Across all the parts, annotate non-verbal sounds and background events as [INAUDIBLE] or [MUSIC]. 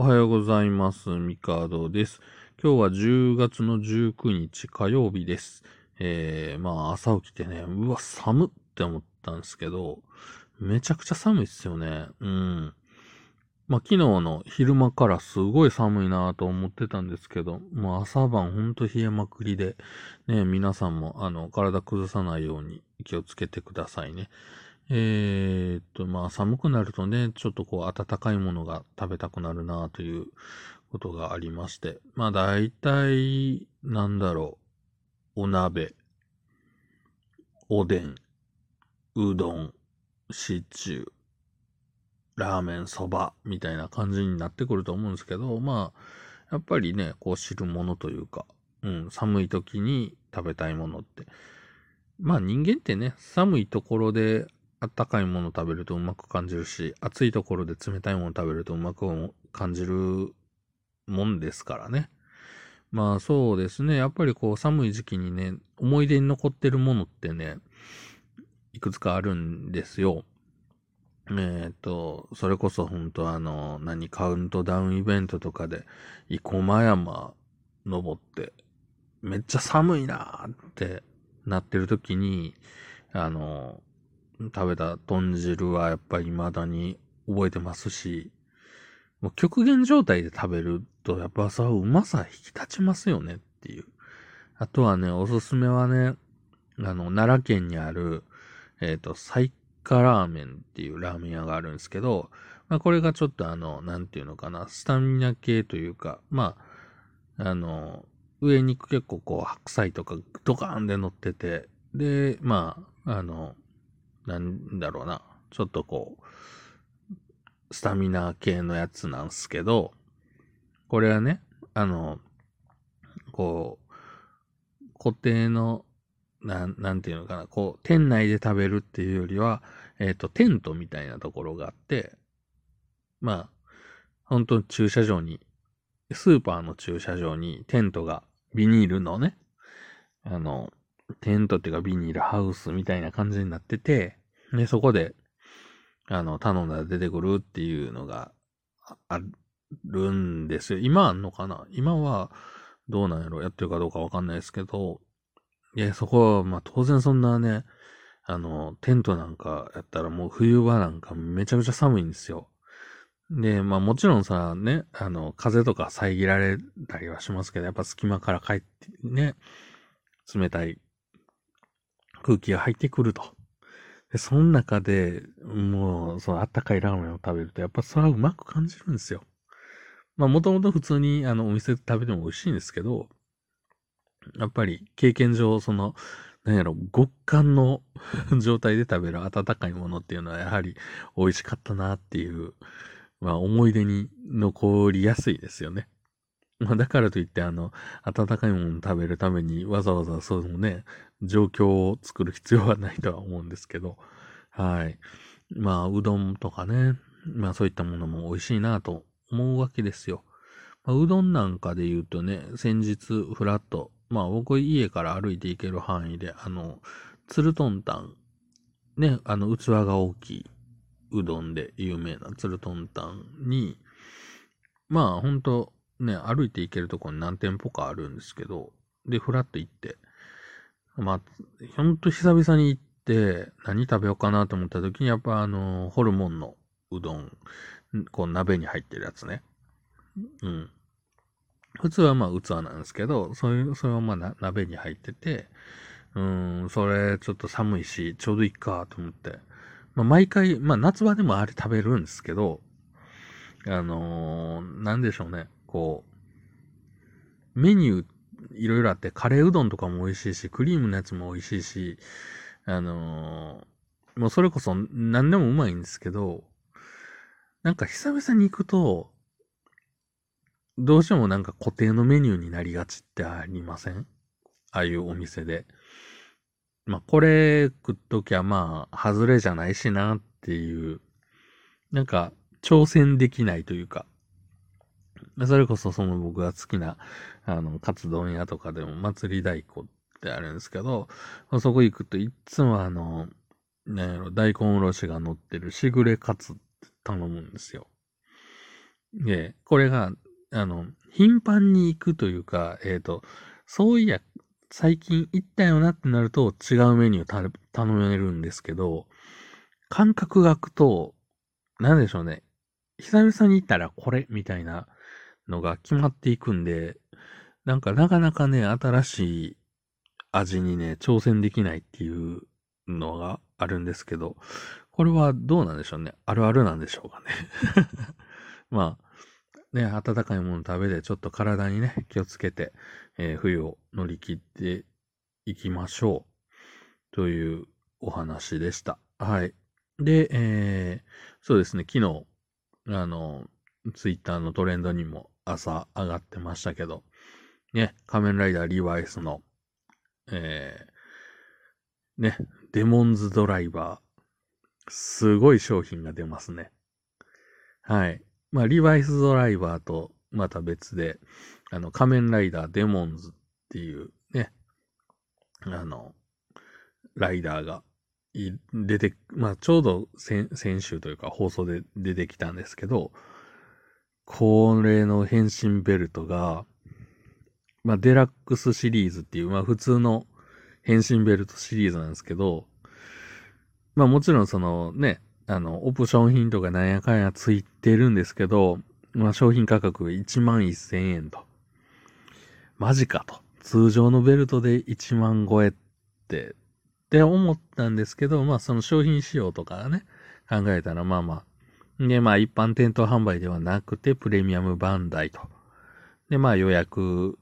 おはようございます。ミカードです。今日は10月の19日火曜日です。えー、まあ朝起きてね、うわ、寒って思ったんですけど、めちゃくちゃ寒いっすよね。うん。まあ昨日の昼間からすごい寒いなと思ってたんですけど、もう朝晩ほんと冷えまくりで、ね、皆さんもあの、体崩さないように気をつけてくださいね。えー、っと、まあ寒くなるとね、ちょっとこう温かいものが食べたくなるなということがありまして。まあ大体、なんだろう、お鍋、おでん、うどん、シチュー、ラーメン、そば、みたいな感じになってくると思うんですけど、まあ、やっぱりね、こう汁物というか、うん、寒い時に食べたいものって。まあ人間ってね、寒いところであったかいもの食べるとうまく感じるし、暑いところで冷たいもの食べるとうまく感じるもんですからね。まあそうですね。やっぱりこう寒い時期にね、思い出に残ってるものってね、いくつかあるんですよ。えっ、と、それこそ本当あの、何、カウントダウンイベントとかで、生駒山登って、めっちゃ寒いなーってなってる時に、あの、食べた豚汁はやっぱり未だに覚えてますし、もう極限状態で食べると、やっぱさ、うまさ引き立ちますよねっていう。あとはね、おすすめはね、あの、奈良県にある、えっ、ー、と、サイカラーメンっていうラーメン屋があるんですけど、まあ、これがちょっとあの、なんていうのかな、スタミナ系というか、まあ、あの、上に結構こう、白菜とかドカーンで乗ってて、で、まあ、あの、なんだろうな、ちょっとこう、スタミナ系のやつなんすけど、これはね、あの、こう、固定の、なん、なんていうのかな、こう、店内で食べるっていうよりは、えっ、ー、と、テントみたいなところがあって、まあ、本当駐車場に、スーパーの駐車場にテントが、ビニールのね、あの、テントっていうかビニールハウスみたいな感じになってて、で、そこで、あの、頼んだら出てくるっていうのがあるんですよ。今あんのかな？今はどうなんやろ？やってるかどうかわかんないですけど、いや、そこは、まあ当然そんなね、あの、テントなんかやったらもう冬場なんかめちゃくちゃ寒いんですよ。で、まあもちろんさ、ね、あの、風とか遮られたりはしますけど、やっぱ隙間から帰ってね、冷たい空気が入ってくると。で、その中で、もう、そのあったかいラーメンを食べると、やっぱそれはうまく感じるんですよ。まあ、もともと普通に、あの、お店で食べても美味しいんですけど、やっぱり、経験上、その、なんやろ、極寒の [LAUGHS] 状態で食べる温かいものっていうのは、やはり美味しかったなっていう、まあ、思い出に残りやすいですよね。まあ、だからといって、あの、温かいものを食べるためにわざわざそうね、状況を作る必要はないとは思うんですけど、はい。まあ、うどんとかね、まあそういったものも美味しいなと思うわけですよ。まあ、うどんなんかで言うとね、先日フラット、まあ僕家から歩いて行ける範囲で、あの、つるとんたん、ね、あの器が大きいうどんで有名なつるとんたんに、まあほんとね、歩いて行けるとこに何店舗かあるんですけど、で、フラッと行って、まあ、ほんと久々に行って、何食べようかなと思った時に、やっぱあの、ホルモンのうどん、こう鍋に入ってるやつね。うん。普通はまあ器なんですけど、そういう、それはまあ鍋に入ってて、うん、それちょっと寒いし、ちょうどいいかと思って。まあ毎回、まあ夏場でもあれ食べるんですけど、あのー、なんでしょうね。こう、メニューいろいろあって、カレーうどんとかも美味しいし、クリームのやつも美味しいし、あのー、もうそれこそ何でもうまいんですけど、なんか久々に行くと、どうしてもなんか固定のメニューになりがちってありません？ああいうお店で。まあ、これ食っときゃまあ、外れじゃないしなっていう、なんか、挑戦できないというか、それこそその僕が好きな、あの、カツ丼屋とかでも祭り大根ってあるんですけど、そこ行くといつもあの、ね、大根おろしが乗ってるしぐれカツって頼むんですよ。で、これが、あの、頻繁に行くというか、えっ、ー、と、そういや、最近行ったよなってなると違うメニュー頼めるんですけど、感覚が空くと、なんでしょうね。久々に行ったらこれみたいなのが決まっていくんで、なんかなかなかね、新しい味にね、挑戦できないっていうのがあるんですけど、これはどうなんでしょうね。あるあるなんでしょうかね。[LAUGHS] まあ、ね、温かいもの食べて、ちょっと体にね、気をつけて、えー、冬を乗り切っていきましょう。というお話でした。はい。で、えー、そうですね、昨日、あの、ツイッターのトレンドにも朝上がってましたけど、ね、仮面ライダーリバイスの、えー、ね、デモンズドライバー、すごい商品が出ますね。はい。まあ、リバイスドライバーとまた別で、あの、仮面ライダーデモンズっていうね、あの、ライダーが出て、まあ、ちょうど先週というか放送で出てきたんですけど、これの変身ベルトが、まあ、デラックスシリーズっていう、まあ、普通の変身ベルトシリーズなんですけど、まあ、もちろんそのね、あの、オプション品とかなんやかんやついてるんですけど、まあ、商品価格が1万1000円と。マジかと。通常のベルトで1万超えって、って思ったんですけど、まあその商品仕様とかね、考えたらまあまあ。で、まあ一般店頭販売ではなくてプレミアムバンダイと。で、まあ予約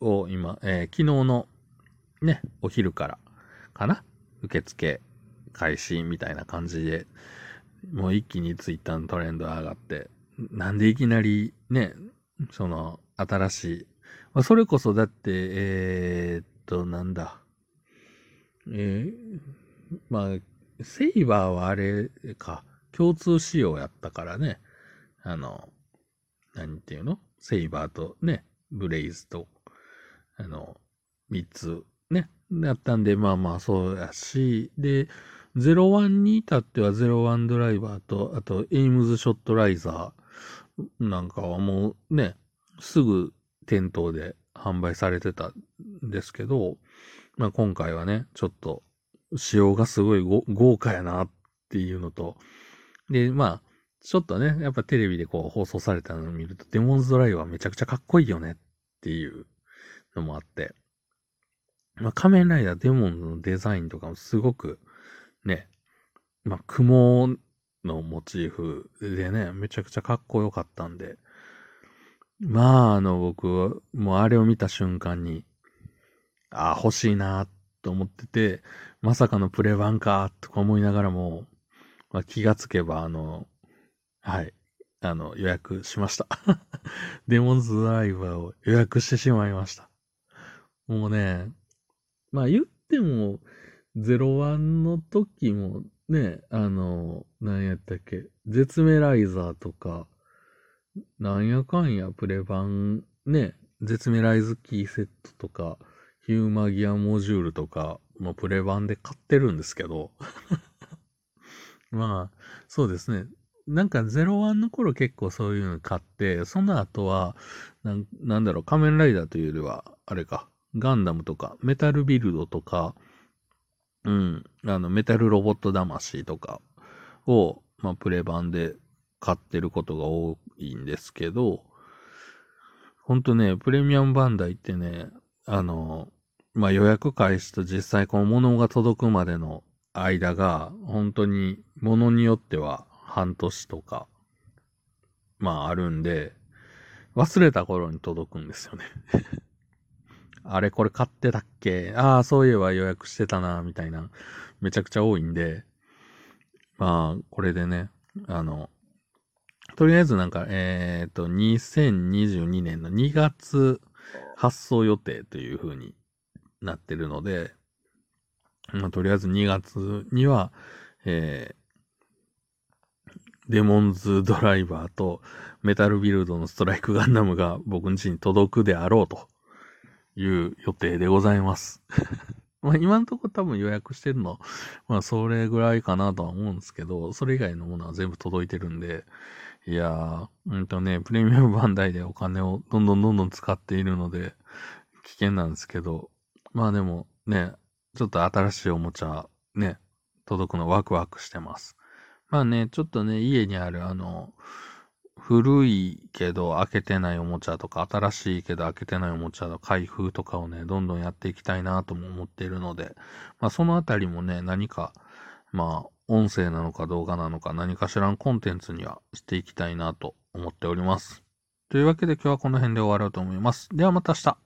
を今、えー、昨日のね、お昼からかな？受付開始みたいな感じで、もう一気にツイッターのトレンド上がって、なんでいきなりね、その新しい、まあ、それこそだって、えー、っと、なんだ、えー、まあ、セイバーはあれか、共通仕様やったからね。あの、何ていうの？セイバーとね、ブレイズと、あの、三つね、やったんで、まあまあそうやし、で、01に至っては01ドライバーと、あと、エイムズショットライザーなんかはもうね、すぐ店頭で販売されてたんですけど、まあ、今回はね、ちょっと、仕様がすごい豪華やなっていうのと、で、まあ、ちょっとね、やっぱテレビでこう放送されたのを見ると、デモンズドライバーめちゃくちゃかっこいいよねっていうのもあって、まあ、仮面ライダーデモンズのデザインとかもすごく、ね、まあ、雲のモチーフでね、めちゃくちゃかっこよかったんで、まあ、あの、僕は、もうあれを見た瞬間に、ああ、欲しいなと思ってて、まさかのプレ版かとか思いながらも、まあ、気がつけば、あの、はい、あの、予約しました。[LAUGHS] デモンズドライバーを予約してしまいました。もうね、まあ言っても、01の時もね、あの、何やったっけ、絶メライザーとか、なんやかんやプレ版ね、絶メライズキーセットとか、ヒューマギアモジュールとか、まあ、プレ版で買ってるんですけど [LAUGHS] まあ、そうですね。なんか01の頃結構そういうの買って、その後は、ななんだろう、仮面ライダーというよりは、あれか、ガンダムとか、メタルビルドとか、うん、あの、メタルロボット魂とかを、まあ、プレ版で買ってることが多いんですけど、ほんとね、プレミアムバンダイってね、あの、まあ、予約開始と実際この物が届くまでの間が、本当に物によっては半年とか、まああるんで、忘れた頃に届くんですよね。[LAUGHS] あれこれ買ってたっけ？ああ、そういえば予約してたな、みたいな、めちゃくちゃ多いんで、まあ、これでね、あの、とりあえずなんか、えっ、ー、と、2022年の2月発送予定という風になってるので、まあ、とりあえず2月には、えー、デモンズドライバーとメタルビルドのストライクガンダムが僕ん家に届くであろうという予定でございます。[LAUGHS] まあ今のところ多分予約してるの、まあそれぐらいかなとは思うんですけど、それ以外のものは全部届いてるんで、いやー、うんとね、プレミアムバンダイでお金をどんどんどんどん使っているので、危険なんですけど、まあでもね、ちょっと新しいおもちゃ、ね、届くのワクワクしてます。まあね、ちょっとね、家にあるあの、古いけど開けてないおもちゃとか、新しいけど開けてないおもちゃの開封とかをね、どんどんやっていきたいなとも思っているので、まあそのあたりもね、何か、まあ音声なのか動画なのか何かしらのコンテンツにはしていきたいなと思っております。というわけで今日はこの辺で終わろうと思います。ではまた明日。